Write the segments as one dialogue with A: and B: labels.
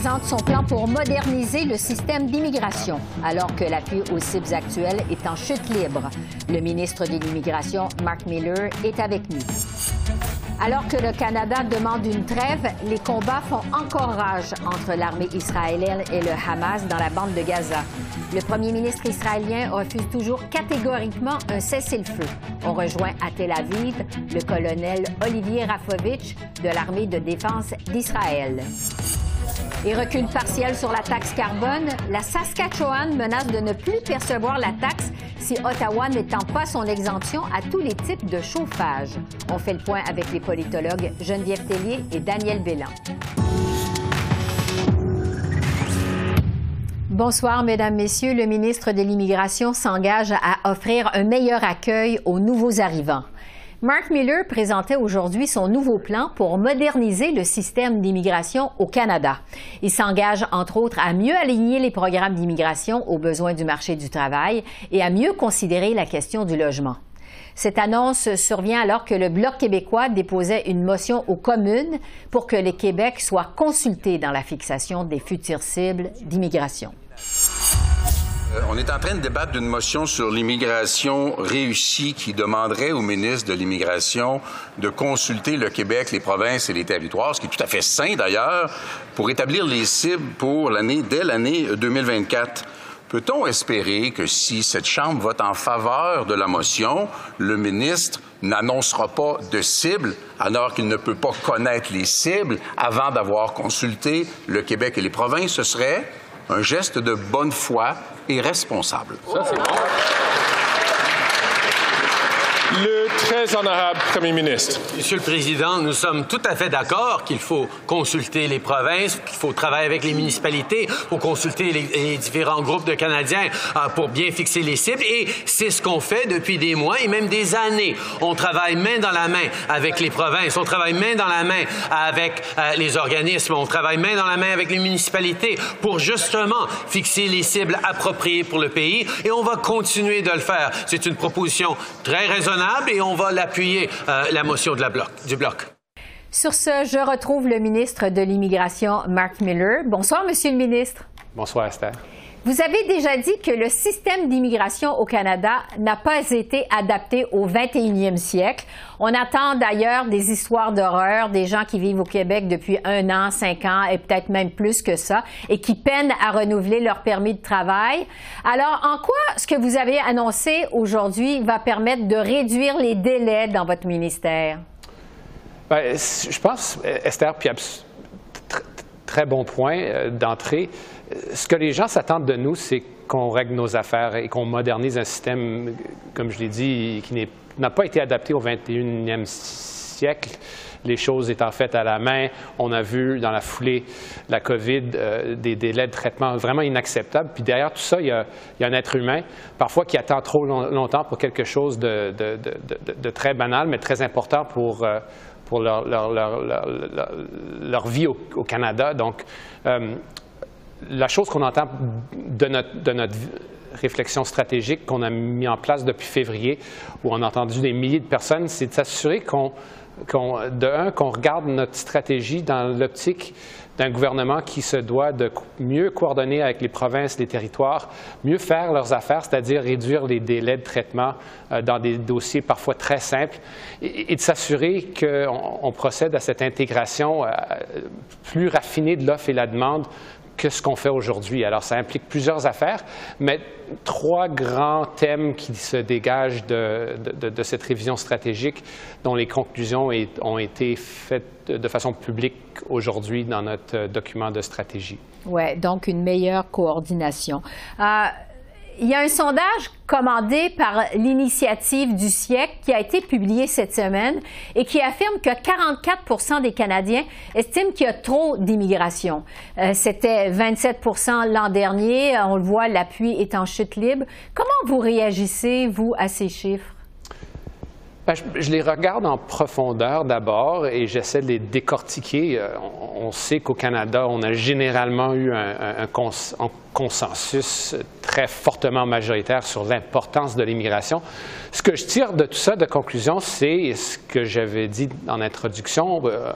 A: Présente son plan pour moderniser le système d'immigration, alors que l'appui aux cibles actuelles est en chute libre. Le ministre de l'Immigration, Mark Miller, est avec nous. Alors que le Canada demande une trêve, les combats font encore rage entre l'armée israélienne et le Hamas dans la bande de Gaza. Le premier ministre israélien refuse toujours catégoriquement un cessez-le-feu. On rejoint à Tel Aviv le colonel Olivier Rafovitch de l'armée de défense d'Israël. Et recul partiel sur la taxe carbone, la Saskatchewan menace de ne plus percevoir la taxe si Ottawa n'étend pas son exemption à tous les types de chauffage. On fait le point avec les politologues Geneviève Tellier et Daniel Bélan. Bonsoir, Mesdames, Messieurs. Le ministre de l'Immigration s'engage à offrir un meilleur accueil aux nouveaux arrivants. Mark Miller présentait aujourd'hui son nouveau plan pour moderniser le système d'immigration au Canada. Il s'engage, entre autres, à mieux aligner les programmes d'immigration aux besoins du marché du travail et à mieux considérer la question du logement. Cette annonce survient alors que le Bloc québécois déposait une motion aux communes pour que le Québec soit consulté dans la fixation des futures cibles d'immigration.
B: Euh, on est en train de débattre d'une motion sur l'immigration réussie qui demanderait au ministre de l'Immigration de consulter le Québec, les provinces et les territoires, ce qui est tout à fait sain d'ailleurs, pour établir les cibles pour l'année, dès l'année 2024. Peut-on espérer que si cette Chambre vote en faveur de la motion, le ministre n'annoncera pas de cibles alors qu'il ne peut pas connaître les cibles avant d'avoir consulté le Québec et les provinces? Ce serait un geste de bonne foi et responsable. Ça, c'est bon.
C: Le très honorable Premier ministre.
D: Monsieur le Président, nous sommes tout à fait d'accord qu'il faut consulter les provinces, qu'il faut travailler avec les municipalités, pour consulter les, différents groupes de Canadiens euh, pour bien fixer les cibles. Et c'est ce qu'on fait depuis des mois et même des années. On travaille main dans la main avec les provinces, on travaille main dans la main avec euh, les organismes, on travaille main dans la main avec les municipalités pour justement fixer les cibles appropriées pour le pays. Et on va continuer de le faire. C'est une proposition très raisonnable et on va l'appuyer, euh, la motion de la bloc, du Bloc.
A: Sur ce, je retrouve le ministre de l'Immigration, Mark Miller. Bonsoir, Monsieur le ministre.
E: Bonsoir, Esther.
A: Vous avez déjà dit que le système d'immigration au Canada n'a pas été adapté au 21e siècle. On attend d'ailleurs des histoires d'horreur, des gens qui vivent au Québec depuis un an, cinq ans et peut-être même plus que ça et qui peinent à renouveler leur permis de travail. Alors, en quoi ce que vous avez annoncé aujourd'hui va permettre de réduire les délais dans votre ministère?
E: Bien, je pense, Esther, puis très bon point euh, d'entrée ce que les gens s'attendent de nous, c'est qu'on règle nos affaires et qu'on modernise un système, comme je l'ai dit, qui n'a pas été adapté au 21e siècle. Les choses étant faites à la main, on a vu dans la foulée la COVID euh, des délais de traitement vraiment inacceptables. Puis derrière tout ça, il y, a, un être humain, parfois qui attend trop longtemps pour quelque chose de, très banal, mais très important pour, euh, pour leur, vie au, Canada. Donc, euh, la chose qu'on entend de notre, réflexion stratégique qu'on a mis en place depuis février, où on a entendu des milliers de personnes, c'est de s'assurer qu'on, qu'on regarde notre stratégie dans l'optique d'un gouvernement qui se doit de mieux coordonner avec les provinces, les territoires, mieux faire leurs affaires, c'est-à-dire réduire les délais de traitement euh, dans des dossiers parfois très simples, et, de s'assurer qu'on procède à cette intégration euh, plus raffinée de l'offre et la demande que ce qu'on fait aujourd'hui. Alors, ça implique plusieurs affaires, mais trois grands thèmes qui se dégagent de, cette révision stratégique, dont les conclusions ont été faites de façon publique aujourd'hui dans notre document de stratégie.
A: Oui, donc une meilleure coordination. Euh, il y a un sondage commandé par l'initiative du siècle qui a été publié cette semaine et qui affirme que 44 des Canadiens estiment qu'il y a trop d'immigration. Euh, c'était 27% l'an dernier. On le voit, l'appui est en chute libre. Comment vous réagissez, vous, à ces chiffres?
E: Ben, je, les regarde en profondeur d'abord et j'essaie de les décortiquer. Euh, on, sait qu'au Canada, on a généralement eu un, un consensus très fortement majoritaire sur l'importance de l'immigration. Ce que je tire de tout ça de conclusion, c'est ce que j'avais dit en introduction, euh,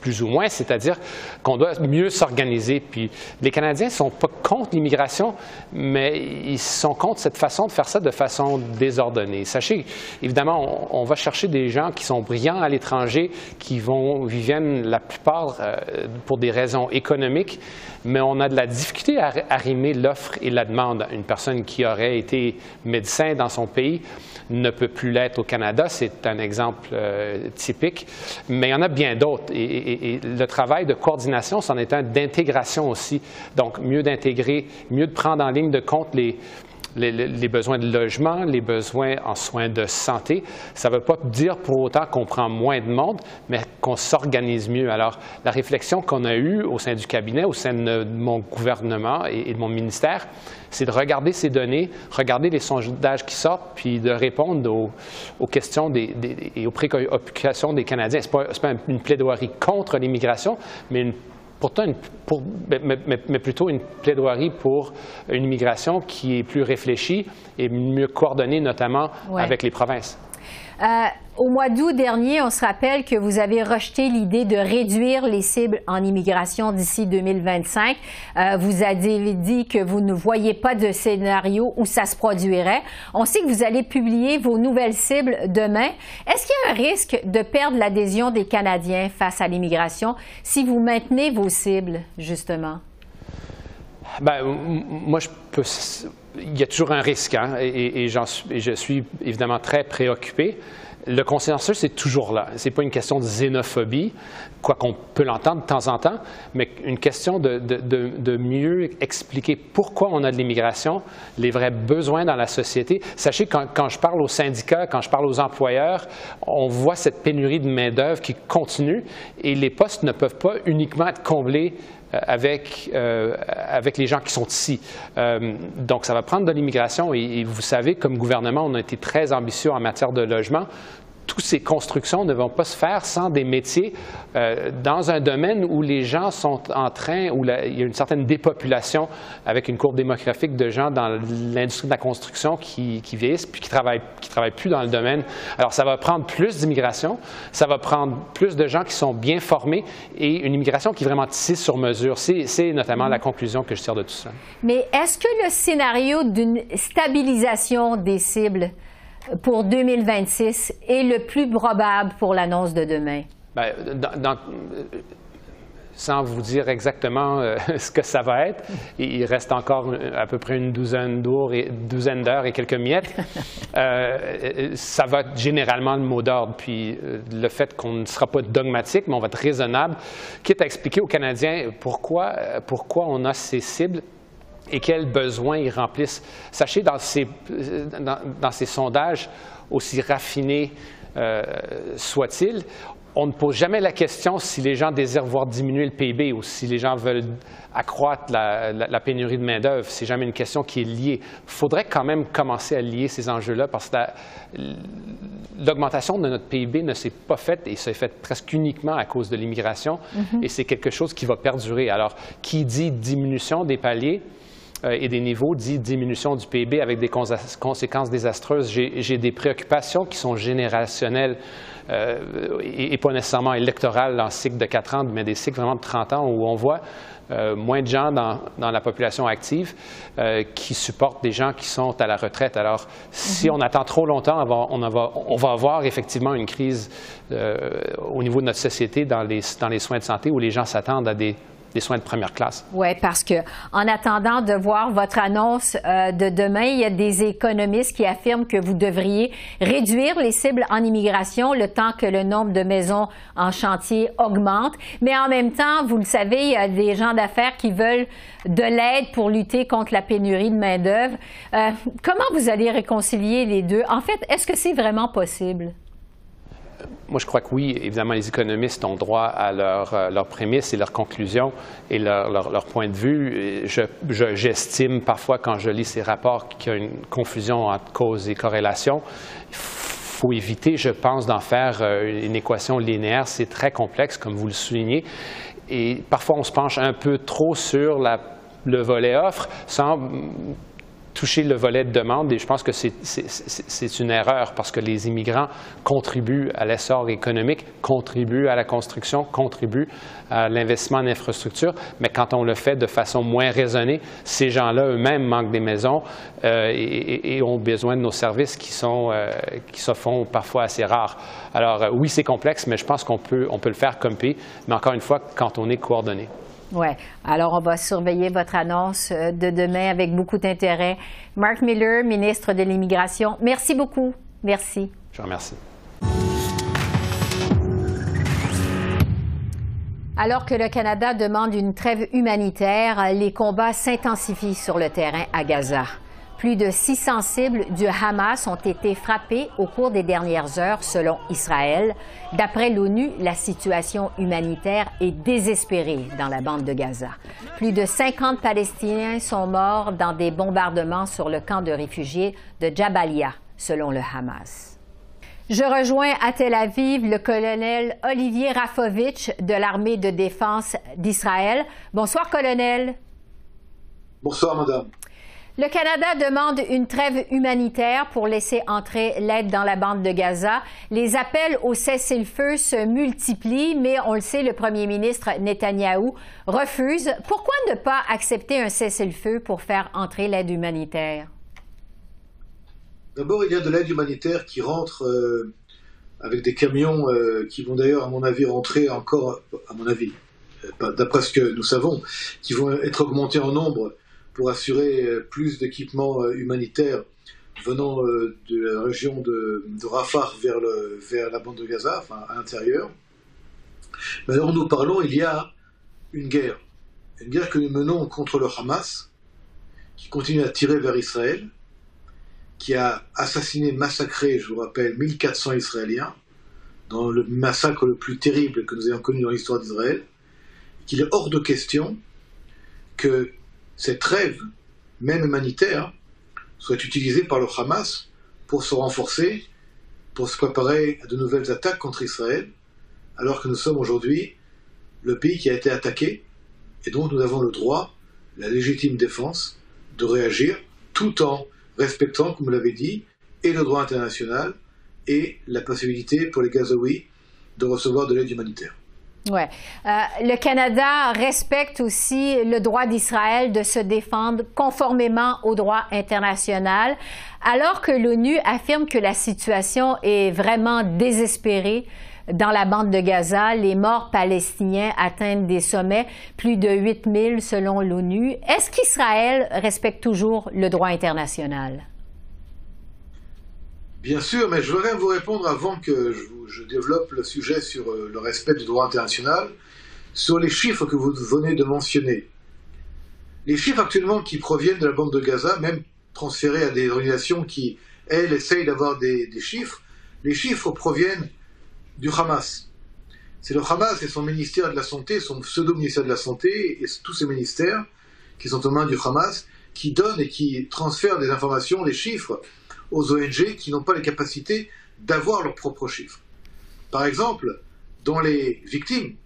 E: plus ou moins, c'est-à-dire qu'on doit mieux s'organiser. Puis les Canadiens ne sont pas contre l'immigration, mais ils sont contre cette façon de faire ça de façon désordonnée. Sachez, évidemment, on, va chercher des gens qui sont brillants à l'étranger, qui vont, viennent la plupart euh, pour des raisons économiques, mais on a de la difficulté à l'offre et la demande. Une personne qui aurait été médecin dans son pays ne peut plus l'être au Canada. C'est un exemple euh, typique. Mais il y en a bien d'autres. Et, le travail de coordination, c'en est un d'intégration aussi. Donc, mieux d'intégrer, mieux de prendre en ligne de compte les, les, besoins de logement, les besoins en soins de santé. Ça ne veut pas dire pour autant qu'on prend moins de monde, mais qu'on s'organise mieux. Alors, la réflexion qu'on a eue au sein du cabinet, au sein de mon gouvernement et, de mon ministère, c'est de regarder ces données, regarder les sondages qui sortent, puis de répondre aux, questions et aux préoccupations des Canadiens. Ce n'est pas, une plaidoirie contre l'immigration, mais une pourtant, mais, plutôt une plaidoirie pour une immigration qui est plus réfléchie et mieux coordonnée, notamment avec les provinces.
A: Euh, au mois d'août dernier, on se rappelle que vous avez rejeté l'idée de réduire les cibles en immigration d'ici 2025. Euh, vous avez dit que vous ne voyez pas de scénario où ça se produirait. On sait que vous allez publier vos nouvelles cibles demain. Est-ce qu'il y a un risque de perdre l'adhésion des Canadiens face à l'immigration si vous maintenez vos cibles, justement?
E: Ben, moi, je peux il y a toujours un risque, hein, et, je suis évidemment très préoccupé. Le consensus est toujours là. Ce n'est pas une question de xénophobie, quoi qu'on peut l'entendre de temps en temps, mais une question de, mieux expliquer pourquoi on a de l'immigration, les vrais besoins dans la société. Sachez, quand, quand je parle aux syndicats, quand je parle aux employeurs, on voit cette pénurie de main-d'œuvre qui continue et les postes ne peuvent pas uniquement être comblés avec, euh, avec les gens qui sont ici. Euh, donc, ça va prendre de l'immigration et, vous savez, comme gouvernement, on a été très ambitieux en matière de logement toutes ces constructions ne vont pas se faire sans des métiers euh, dans un domaine où les gens sont en train, où il y a une certaine dépopulation avec une courbe démographique de gens dans l'industrie de la construction qui, qui vieillissent puis qui travaillent, qui travaillent plus dans le domaine. Alors, ça va prendre plus d'immigration, ça va prendre plus de gens qui sont bien formés et une immigration qui est vraiment tissée sur mesure. C'est notamment la conclusion que je tire de tout ça.
A: Mais est-ce que le scénario d'une stabilisation des cibles pour 2026 est le plus probable pour l'annonce de demain?
E: Bien, sans vous dire exactement euh, ce que ça va être, il reste encore à peu près une douzaine d'heures et, douzaine d'heures et quelques miettes. Euh, ça va être généralement le mot d'ordre. Puis euh, le fait qu'on ne sera pas dogmatique, mais on va être raisonnable, quitte à expliquer aux Canadiens pourquoi, pourquoi on a ces cibles et quels besoins ils remplissent. Sachez, dans ces, dans, ces sondages, aussi raffinés euh, soient-ils, on ne pose jamais la question si les gens désirent voir diminuer le PIB ou si les gens veulent accroître la, pénurie de main-d'œuvre. C'est jamais une question qui est liée. Il faudrait quand même commencer à lier ces enjeux-là parce que l'augmentation de notre PIB ne s'est pas faite et s'est faite presque uniquement à cause de l'immigration mm-hmm. et c'est quelque chose qui va perdurer. Alors, qui dit diminution des paliers, et des niveaux dit diminution du PIB avec des conséquences désastreuses. J'ai des préoccupations qui sont générationnelles euh, et, pas nécessairement électorales en cycle de 4 ans, mais des cycles vraiment de 30 ans où on voit euh, moins de gens dans, la population active qui supportent des gens qui sont à la retraite. Alors, si mhm. on attend trop longtemps, on va, on va avoir effectivement une crise au niveau de notre société dans les, dans les soins de santé où les gens s'attendent à des des soins de première classe.
A: Oui, parce que en attendant de voir votre annonce euh, de demain, il y a des économistes qui affirment que vous devriez réduire les cibles en immigration le temps que le nombre de maisons en chantier augmente. Mais en même temps, vous le savez, il y a des gens d'affaires qui veulent de l'aide pour lutter contre la pénurie de main-d'œuvre. Euh, comment vous allez réconcilier les deux? En fait, est-ce que c'est vraiment possible?
E: Moi, je crois que oui, évidemment, les économistes ont droit à leurs euh, leur prémices et leurs conclusions et leur, leur, point de vue. J'estime je, parfois, quand je lis ces rapports, qu'il y a une confusion entre cause et corrélation. Il faut éviter, je pense, d'en faire euh, une équation linéaire. C'est très complexe, comme vous le soulignez. Et parfois, on se penche un peu trop sur la, le volet offre sans toucher le volet de demande et je pense que c'est une erreur parce que les immigrants contribuent à l'essor économique, contribuent à la construction, contribuent à l'investissement en infrastructure, mais quand on le fait de façon moins raisonnée, ces gens-là eux-mêmes manquent des maisons euh, et, ont besoin de nos services qui, sont, euh, qui se font parfois assez rares. Alors euh, oui, c'est complexe, mais je pense qu'on peut, on peut le faire comme pays, mais encore une fois, quand on est coordonné.
A: Oui. Alors, on va surveiller votre annonce euh, de demain avec beaucoup d'intérêt. Mark Miller, ministre de l'Immigration, merci beaucoup. Merci.
E: Je vous remercie.
A: Alors que le Canada demande une trêve humanitaire, les combats s'intensifient sur le terrain à Gaza. Plus de 600 cibles du Hamas ont été frappées au cours des dernières heures, selon Israël. D'après l'ONU, la situation humanitaire est désespérée dans la bande de Gaza. Plus de 50 Palestiniens sont morts dans des bombardements sur le camp de réfugiés de Jabalia, selon le Hamas. Je rejoins à Tel Aviv le colonel Olivier Rafovitch de l'armée de défense d'Israël. Bonsoir, colonel.
F: Bonsoir, madame.
A: Le Canada demande une trêve humanitaire pour laisser entrer l'aide dans la bande de Gaza. Les appels au cessez-le-feu se multiplient, mais on le sait, le premier ministre Netanyahou refuse. Pourquoi ne pas accepter un cessez-le-feu pour faire entrer l'aide humanitaire?
F: D'abord, il y a de l'aide humanitaire qui rentre euh, avec des camions euh, qui vont d'ailleurs, à mon avis, rentrer encore, à mon avis, euh, d'après ce que nous savons, qui vont être augmentés en nombre pour assurer euh, plus d'équipements euh, humanitaires venant euh, de la région de, Rafah vers, le, vers, la bande de Gaza, enfin à l'intérieur. Mais alors nous parlons, il y a une guerre, une guerre que nous menons contre le Hamas, qui continue à tirer vers Israël, qui a assassiné, massacré, je vous rappelle, 1400 Israéliens, dans le massacre le plus terrible que nous ayons connu dans l'histoire d'Israël, qu'il est hors de question que cette trêve, même humanitaire, soit utilisée par le Hamas pour se renforcer, pour se préparer à de nouvelles attaques contre Israël, alors que nous sommes aujourd'hui le pays qui a été attaqué, et donc nous avons le droit, la légitime défense, de réagir tout en respectant, comme vous l'avez dit, et le droit international et la possibilité pour les Gazaouis de recevoir de l'aide humanitaire.
A: Ouais. Euh, le Canada respecte aussi le droit d'Israël de se défendre conformément au droit international, alors que l'ONU affirme que la situation est vraiment désespérée. Dans la bande de Gaza, les morts palestiniens atteignent des sommets, plus de 8 000 selon l'ONU. Est-ce qu'Israël respecte toujours le droit international?
F: Bien sûr, mais je voudrais vous répondre avant que je, développe le sujet sur euh, le respect du droit international, sur les chiffres que vous venez de mentionner. Les chiffres actuellement qui proviennent de la bande de Gaza, même transférés à des organisations qui, elles, essayent d'avoir des, chiffres, les chiffres proviennent du Hamas. C'est le Hamas et son ministère de la Santé, son pseudo-ministère de la Santé et tous ces ministères qui sont aux mains du Hamas, qui donnent et qui transfèrent des informations, des chiffres aux ONG qui n'ont pas les capacités d'avoir leurs propres chiffres. Par exemple, dans les victimes,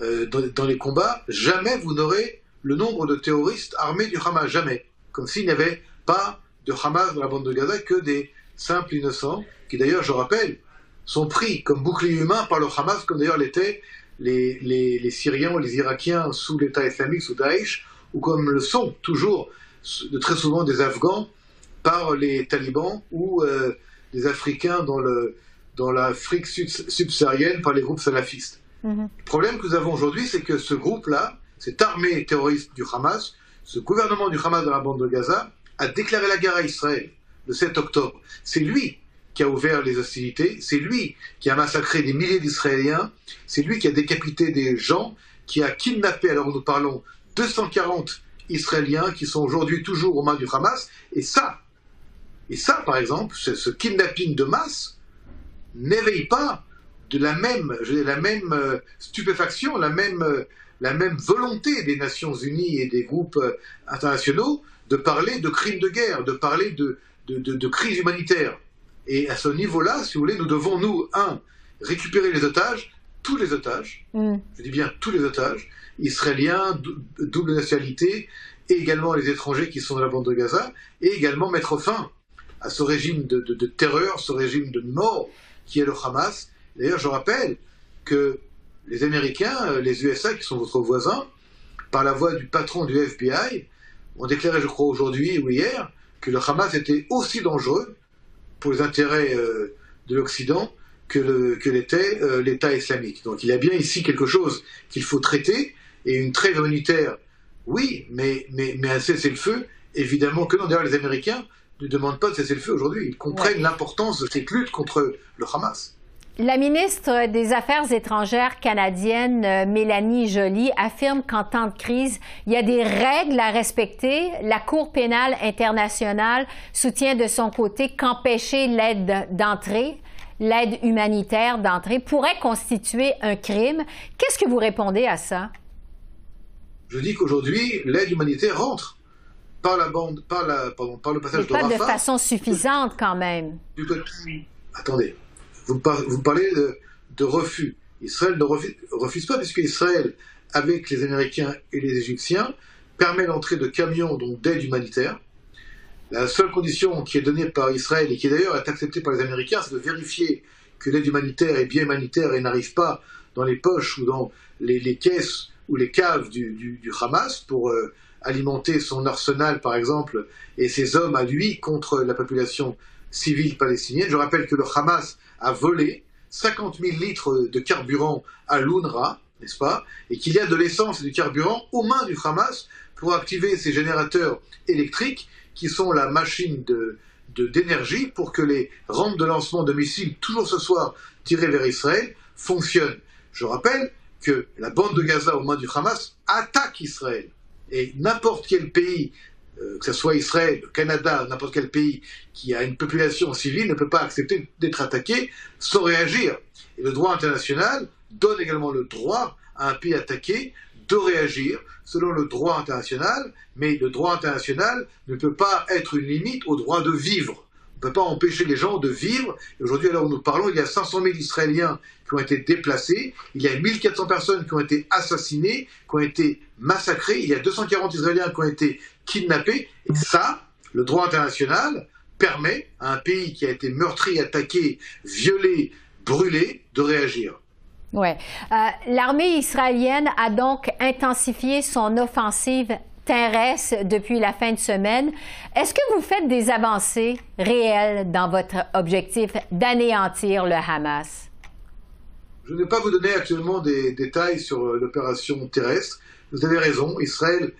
F: euh, dans, les combats, jamais vous n'aurez le nombre de terroristes armés du Hamas, jamais. Comme s'il n'y avait pas de Hamas dans la bande de Gaza que des simples innocents, qui d'ailleurs, je rappelle, sont pris comme bouclier humain par le Hamas, comme d'ailleurs l'étaient les, Syriens ou les Irakiens sous l'État islamique, sous Daesh, ou comme le sont toujours très souvent des Afghans par les talibans ou euh, les Africains dans, le, dans l'Afrique subsaharienne par les groupes salafistes. Mhm. Le problème que nous avons aujourd'hui, c'est que ce groupe-là, cette armée terroriste du Hamas, ce gouvernement du Hamas dans la bande de Gaza, a déclaré la guerre à Israël le 7 octobre. C'est lui qui a ouvert les hostilités, c'est lui qui a massacré des milliers d'Israéliens, c'est lui qui a décapité des gens, qui a kidnappé, alors nous parlons, 240 Israéliens qui sont aujourd'hui toujours aux mains du Hamas. Et ça, et ça par exemple, ce kidnapping de masse n'éveille pas de la même, la même euh, stupéfaction, la même, euh, la même volonté des Nations Unies et des groupes euh, internationaux de parler de crimes de guerre, de parler de, de, de, crise humanitaire. Et à ce niveau-là, si vous voulez, nous devons, nous, un, récupérer les otages, tous les otages, mm. je dis bien tous les otages, israéliens, double nationalité, et également les étrangers qui sont dans la bande de Gaza, et également mettre fin à ce régime de, terreur, ce régime de mort qui est le Hamas, D'ailleurs, je rappelle que les Américains, euh, les USA, qui sont votre voisins, par la voix du patron du FBI, ont déclaré, je crois, aujourd'hui ou hier, que le Hamas était aussi dangereux pour les intérêts euh, de l'Occident que, l'était euh, l'État islamique. Donc il y a bien ici quelque chose qu'il faut traiter, et une trêve humanitaire, oui, mais, mais, mais un cessez-le-feu, évidemment que non. D'ailleurs, les Américains ne demandent pas de cessez-le-feu aujourd'hui. Ils comprennent l'importance de cette lutte contre le Hamas.
A: La ministre des Affaires étrangères canadienne, euh, Mélanie Joly, affirme qu'en temps de crise, il y a des règles à respecter. La Cour pénale internationale soutient de son côté qu'empêcher l'aide d'entrée, l'aide humanitaire d'entrée, pourrait constituer un crime. Qu'est-ce que vous répondez à ça?
F: Je dis qu'aujourd'hui, l'aide humanitaire rentre par la bande, par, la, par le passage
A: Mais pas de façon suffisante quand même.
F: Attendez, vous, parlez de, refus. Israël ne refuse, pas, puisque Israël, avec les Américains et les Égyptiens, permet l'entrée de camions d'aide humanitaire. La seule condition qui est donnée par Israël et qui d'ailleurs est acceptée par les Américains, c'est de vérifier que l'aide humanitaire est bien humanitaire et n'arrive pas dans les poches ou dans les, caisses ou les caves du, Hamas pour euh, alimenter son arsenal, par exemple, et ses hommes à lui contre la population civile palestinienne. Je rappelle que le Hamas a volé 50 000 litres de carburant à l'UNRWA, n'est-ce pas Et qu'il y a de l'essence et du carburant aux mains du Hamas pour activer ces générateurs électriques qui sont la machine de, d'énergie pour que les rampes de lancement de missiles, toujours ce soir tirées vers Israël, fonctionnent. Je rappelle que la bande de Gaza aux mains du Hamas attaque Israël. Et n'importe quel pays euh, que ce soit Israël, le Canada, n'importe quel pays qui a une population civile ne peut pas accepter d'être attaqué sans réagir. Et le droit international donne également le droit à un pays attaqué de réagir selon le droit international, mais le droit international ne peut pas être une limite au droit de vivre. On ne peut pas empêcher les gens de vivre. Aujourd'hui, alors où nous parlons, il y a 500 000 Israéliens qui ont été déplacés, il y a 1400 personnes qui ont été assassinées, qui ont été massacrées, il y a 240 Israéliens qui ont été kidnappés. Et ça, le droit international permet à un pays qui a été meurtri, attaqué, violé, brûlé, de réagir.
A: Oui. Euh, l'armée israélienne a donc intensifié son offensive terrestre depuis la fin de semaine. Est-ce que vous faites des avancées réelles dans votre objectif d'anéantir le Hamas?
F: Je ne vais pas vous donner actuellement des détails sur euh, l'opération terrestre. Vous avez raison, Israël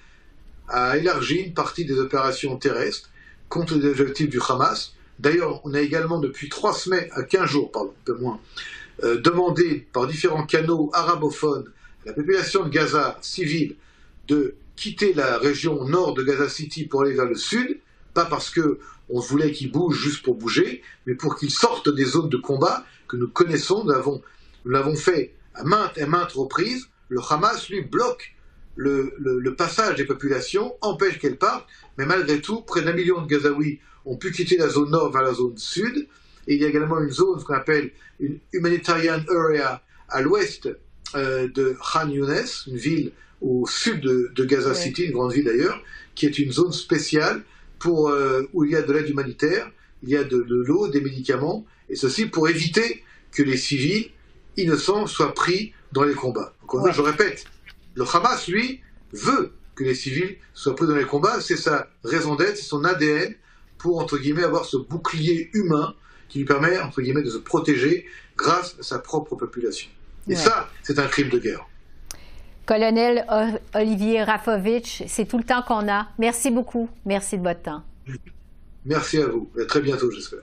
F: a élargi une partie des opérations terrestres contre les objectifs du Hamas. D'ailleurs, on a également depuis trois semaines, à 15 jours, pardon, un peu moins, euh, demandé par différents canaux arabophones à la population de Gaza civile de quitter la région nord de Gaza City pour aller vers le sud, pas parce que on voulait qu'ils bougent juste pour bouger, mais pour qu'ils sortent des zones de combat que nous connaissons. Nous l'avons fait à maintes et maintes reprises. Le Hamas, lui, bloque le, passage des populations, empêche qu'elles partent, mais malgré tout, près d'un million de Gazaouis ont pu quitter la zone nord vers la zone sud. Et il y a également une zone, qu'on appelle une humanitarian area à l'ouest euh, de Khan Younes, une ville au sud de, Gaza City, une grande ville d'ailleurs, qui est une zone spéciale pour, euh, où il y a de l'aide humanitaire, il y a de, l'eau, des médicaments, et ceci pour éviter que les civils innocents soient pris dans les combats. Encore je répète, le Hamas, lui, veut que les civils soient pris dans les combats, c'est sa raison d'être, c'est son ADN pour, entre guillemets, avoir ce bouclier humain qui lui permet, entre guillemets, de se protéger grâce à sa propre population. Et ça, c'est un crime de guerre.
A: Colonel Olivier Rafovitch, c'est tout le temps qu'on a. Merci beaucoup. Merci de votre temps.
F: Merci à vous. À très bientôt, j'espère.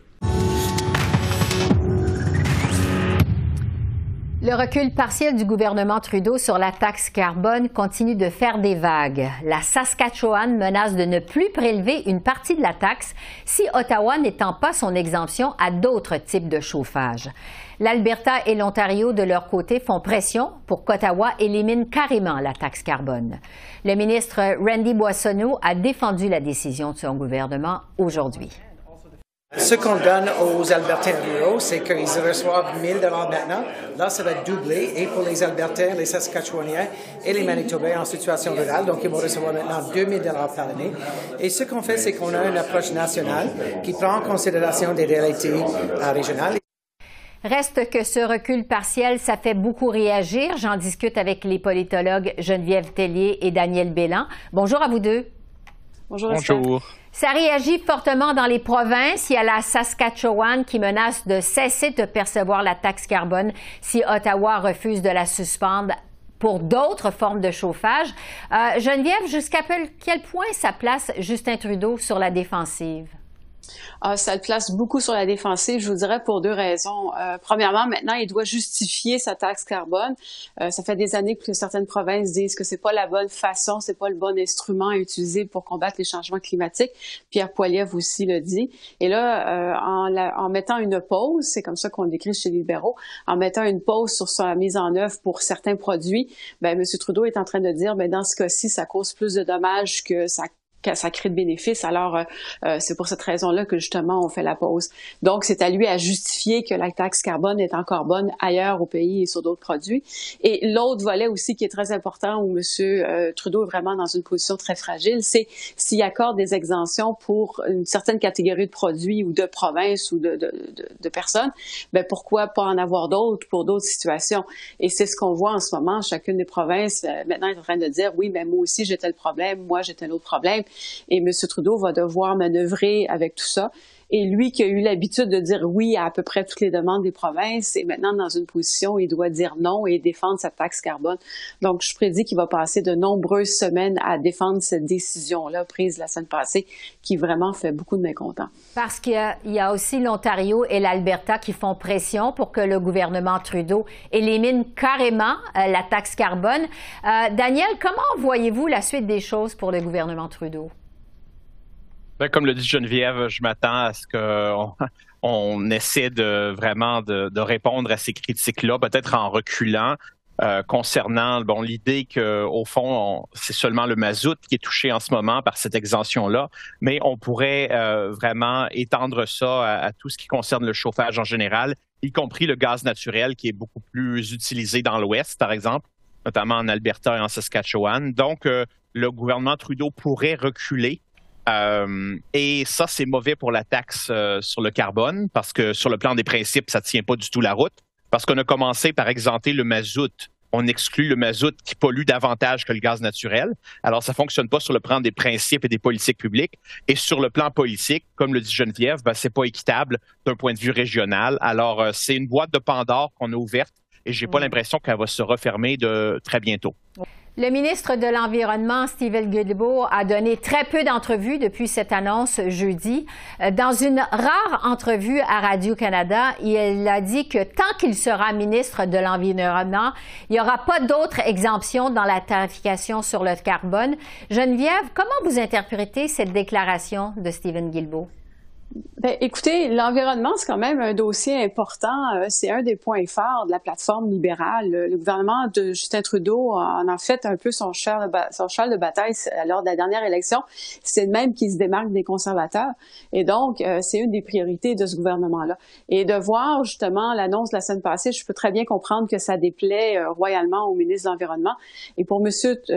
A: Le recul partiel du gouvernement Trudeau sur la taxe carbone continue de faire des vagues. La Saskatchewan menace de ne plus prélever une partie de la taxe si Ottawa n'étend pas son exemption à d'autres types de chauffage. L'Alberta et l'Ontario, de leur côté, font pression pour qu'Ottawa élimine carrément la taxe carbone. Le ministre Randy Boissonneau a défendu la décision de son gouvernement aujourd'hui.
G: Ce qu'on donne aux Albertains ruraux, c'est qu'ils reçoivent 1000 dollars maintenant. Là, ça va doubler et pour les Albertains, les Saskatchewaniens et les Manitobains en situation rurale. Donc, ils vont recevoir maintenant 2000 dollars par année. Et ce qu'on fait, c'est qu'on a une approche nationale qui prend en considération des réalités euh, régionales.
A: Reste que ce recul partiel, ça fait beaucoup réagir. J'en discute avec les politologues Geneviève Tellier et Daniel Bélan. Bonjour à vous deux.
H: Bonjour. Bonjour.
A: Ça réagit fortement dans les provinces. Il y a la Saskatchewan qui menace de cesser de percevoir la taxe carbone si Ottawa refuse de la suspendre pour d'autres formes de chauffage. Euh, Geneviève, jusqu'à quel point ça place Justin Trudeau sur la défensive?
H: Ah, ça le place beaucoup sur la défensive, je vous dirais, pour deux raisons. Euh, premièrement, maintenant, il doit justifier sa taxe carbone. Euh, ça fait des années que certaines provinces disent que c'est pas la bonne façon, c'est pas le bon instrument à utiliser pour combattre les changements climatiques. Pierre Poilievre aussi le dit. Et là, euh, en, en, mettant une pause, c'est comme ça qu'on décrit chez les libéraux, en mettant une pause sur sa mise en œuvre pour certains produits, ben, M. Trudeau est en train de dire, ben, dans ce cas-ci, ça cause plus de dommages que ça ça crée de bénéfices. Alors, euh, euh, c'est pour cette raison-là que justement on fait la pause. Donc, c'est à lui à justifier que la taxe carbone est encore bonne ailleurs au pays et sur d'autres produits. Et l'autre volet aussi qui est très important où M. Euh, Trudeau est vraiment dans une position très fragile, c'est s'il accorde des exemptions pour une certaine catégorie de produits ou de provinces ou de, de, de, de personnes, ben pourquoi pas en avoir d'autres pour d'autres situations? Et c'est ce qu'on voit en ce moment. Chacune des provinces maintenant est en train de dire oui, mais moi aussi j'ai tel problème, moi j'ai tel autre problème. Et M. Trudeau va devoir manœuvrer avec tout ça. Et lui qui a eu l'habitude de dire oui à à peu près toutes les demandes des provinces est maintenant dans une position où il doit dire non et défendre sa taxe carbone. Donc, je prédis qu'il va passer de nombreuses semaines à défendre cette décision-là prise la semaine passée qui vraiment fait beaucoup de mécontents.
A: Parce qu'il y, a aussi l'Ontario et l'Alberta qui font pression pour que le gouvernement Trudeau élimine carrément euh, la taxe carbone. Euh, Daniel, comment voyez-vous la suite des choses pour le gouvernement Trudeau?
I: Ben, comme le dit Geneviève, je m'attends à ce qu'on on essaie de vraiment de, répondre à ces critiques-là, peut-être en reculant. Euh, concernant l'idée que au fond c'est seulement le mazout qui est touché en ce moment par cette exemption-là, mais on pourrait euh, vraiment étendre ça à, à, tout ce qui concerne le chauffage en général, y compris le gaz naturel qui est beaucoup plus utilisé dans l'Ouest, par exemple, notamment en Alberta et en Saskatchewan. Donc euh, le gouvernement Trudeau pourrait reculer euh, et ça, c'est mauvais pour la taxe euh, sur le carbone parce que sur le plan des principes, ça ne tient pas du tout la route. Parce qu'on a commencé par exempter le mazout. On exclut le mazout qui pollue davantage que le gaz naturel. Alors, ça fonctionne pas sur le plan des principes et des politiques publiques. Et sur le plan politique, comme le dit Geneviève, ben, c'est pas équitable d'un point de vue régional. Alors, euh, c'est une boîte de Pandore qu'on a ouverte et j'ai pas l'impression qu'elle va se refermer de très bientôt.
A: Le ministre de l'Environnement, Stephen Guilbeault, a donné très peu d'entrevues depuis cette annonce jeudi. Euh, dans une rare entrevue à Radio-Canada, il a dit que tant qu'il sera ministre de l'Environnement, il n'y aura pas d'autres exemptions dans la tarification sur le carbone. Geneviève, comment vous interprétez cette déclaration de Stephen Guilbeault?
H: Ben, écoutez, l'environnement, c'est quand même un dossier important. Euh, c'est un des points forts de la plateforme libérale. Le gouvernement de Justin Trudeau en a fait un peu son cheval de, son cheval de bataille lors de la dernière élection. C'est le même qui se démarque des conservateurs. Et donc, euh, c'est une des priorités de ce gouvernement-là. Et de voir justement l'annonce de la semaine passée, je peux très bien comprendre que ça déplaît euh, royalement au ministre de l'Environnement. Et pour M.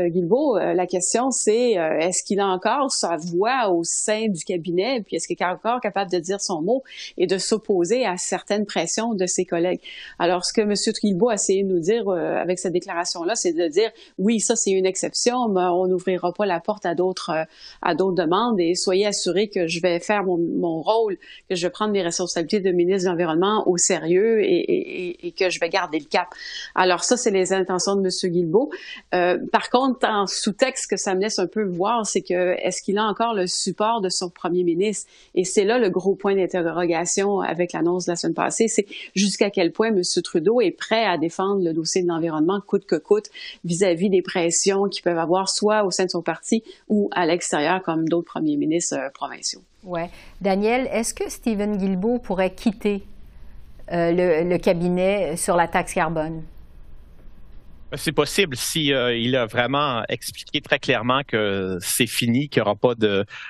H: Guilbeault, la question, c'est est-ce qu'il a encore sa voix au sein du cabinet, puis est-ce qu'il a encore capable de dire son mot et de s'opposer à certaines pressions de ses collègues. Alors, ce que M. Guilbeault a essayé de nous dire euh, avec cette déclaration-là, c'est de dire, oui, ça c'est une exception, mais on n'ouvrira pas la porte à d'autres euh, à d'autres demandes et soyez assurés que je vais faire mon, mon, rôle, que je vais prendre mes responsabilités de ministre de l'Environnement au sérieux et, que je vais garder le cap. Alors ça, c'est les intentions de M. Guilbeault. Euh, par contre, en sous-texte, que ça me laisse un peu voir, c'est que est-ce qu'il a encore le support de son premier ministre? Et c'est là le gros point d'interrogation avec l'annonce de la semaine passée, c'est jusqu'à quel point M. Trudeau est prêt à défendre le dossier de l'environnement coûte que coûte vis-à-vis des pressions qu'il peuvent avoir soit au sein de son parti ou à l'extérieur comme d'autres premiers ministres euh, provinciaux.
A: Ouais. Daniel, est-ce que Stephen Guilbeault pourrait quitter euh, le, le cabinet sur la taxe carbone?
I: C'est possible si euh, il a vraiment expliqué très clairement que c'est fini, qu'il n'y aura pas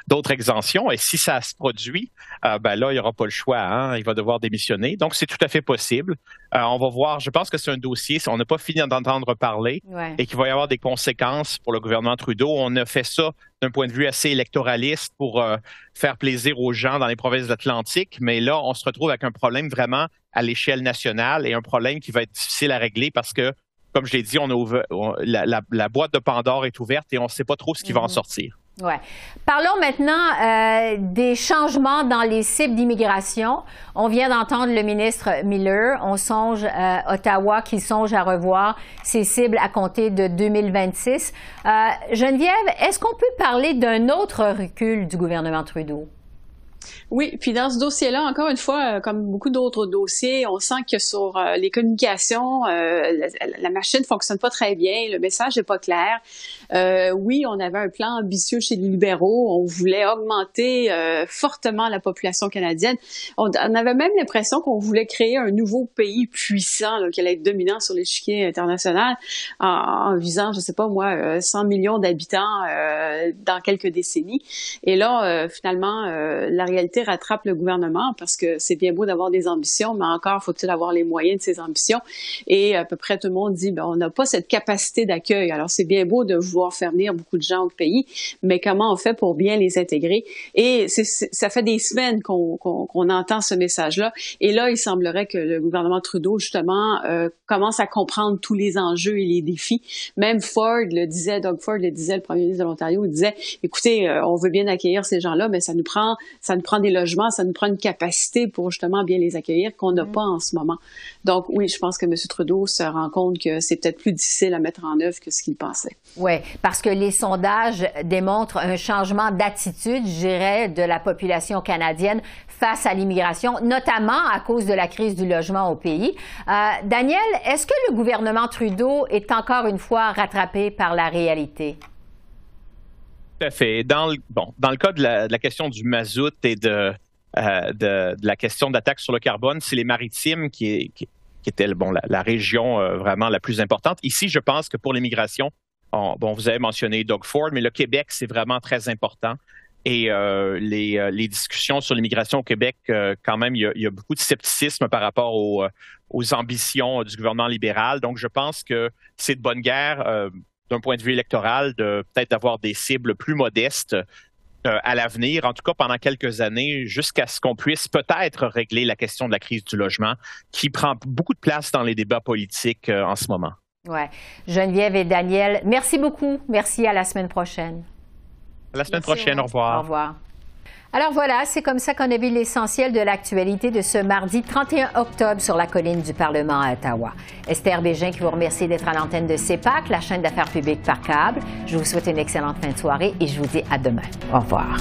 I: d'autres exemptions. Et si ça se produit, euh, ben là, il n'y aura pas le choix. Hein, il va devoir démissionner. Donc, c'est tout à fait possible. Euh, on va voir. Je pense que c'est un dossier. On n'a pas fini d'entendre parler
A: ouais.
I: et qu'il va y avoir des conséquences pour le gouvernement Trudeau. On a fait ça d'un point de vue assez électoraliste pour euh, faire plaisir aux gens dans les provinces atlantiques. Mais là, on se retrouve avec un problème vraiment à l'échelle nationale et un problème qui va être difficile à régler parce que comme je l'ai dit, on a ouvert, on, la, la, la, boîte de Pandore est ouverte et on ne sait pas trop ce qui va en sortir.
A: Ouais. Parlons maintenant euh, des changements dans les cibles d'immigration. On vient d'entendre le ministre Miller. On songe euh, Ottawa qui songe à revoir ses cibles à compter de 2026. Euh, Geneviève, est-ce qu'on peut parler d'un autre recul du gouvernement Trudeau?
H: Oui, puis dans ce dossier-là, encore une fois, comme beaucoup d'autres dossiers, on sent que sur euh, les communications, euh, la, machine fonctionne pas très bien, le message n'est pas clair. Euh, oui, on avait un plan ambitieux chez les libéraux, on voulait augmenter euh, fortement la population canadienne. On, on avait même l'impression qu'on voulait créer un nouveau pays puissant là, qui allait être dominant sur l'échiquier international en, en, visant, je sais pas moi, 100 millions d'habitants dans quelques décennies. Et là, finalement, la réalité rattrape le gouvernement parce que c'est bien beau d'avoir des ambitions, mais encore faut-il avoir les moyens de ces ambitions. Et à peu près tout le monde dit, ben, on n'a pas cette capacité d'accueil. Alors c'est bien beau de vouloir faire venir beaucoup de gens au pays, mais comment on fait pour bien les intégrer? Et ça fait des semaines qu'on, qu'on, qu'on entend ce message-là. Et là, il semblerait que le gouvernement Trudeau, justement, euh, commence à comprendre tous les enjeux et les défis. Même Ford le disait, Doug Ford le disait, le premier ministre de l'Ontario, il disait, écoutez, euh, on veut bien accueillir ces gens-là, mais ça nous prend, ça nous prend des logements, ça nous prend une capacité pour justement bien les accueillir qu'on n'a mmh. pas en ce moment. Donc oui, je pense que M. Trudeau se rend compte que c'est peut-être plus difficile à mettre en œuvre que ce qu'il pensait.
A: Oui, parce que les sondages démontrent un changement d'attitude, je dirais, de la population canadienne face à l'immigration, notamment à cause de la crise du logement au pays. Euh, Daniel, est-ce que le gouvernement Trudeau est encore une fois rattrapé par la réalité?
I: Tout à fait. Dans le, bon, dans le cas de la, question du mazout et de, euh, de, de, la question sur le carbone, c'est les maritimes qui, qui, étaient bon, la, région euh, vraiment la plus importante. Ici, je pense que pour l'immigration, bon, vous avez mentionné Doug Ford, mais le Québec, c'est vraiment très important. Et euh, les, euh, les, discussions sur l'immigration au Québec, quand même, il y, a, il y, a, beaucoup de scepticisme par rapport aux, aux, ambitions du gouvernement libéral. Donc, je pense que c'est de bonne guerre d'un point de vue électoral de peut-être avoir des cibles plus modestes à l'avenir, en tout cas pendant quelques années, jusqu'à ce qu'on puisse peut-être régler la question de la crise du logement, qui prend beaucoup de place dans les débats politiques en ce moment.
A: Ouais. Geneviève et Daniel, merci beaucoup. Merci à la semaine prochaine.
I: À la semaine merci, prochaine, au revoir.
A: Au revoir. Alors voilà, c'est comme ça qu'on a vu l'essentiel de l'actualité de ce mardi 31 octobre sur la colline du Parlement à Ottawa. Esther Bégin qui vous remercie d'être à l'antenne de CEPAC, la chaîne d'affaires publiques par câble. Je vous souhaite une excellente fin de soirée et je vous dis à demain. Au revoir.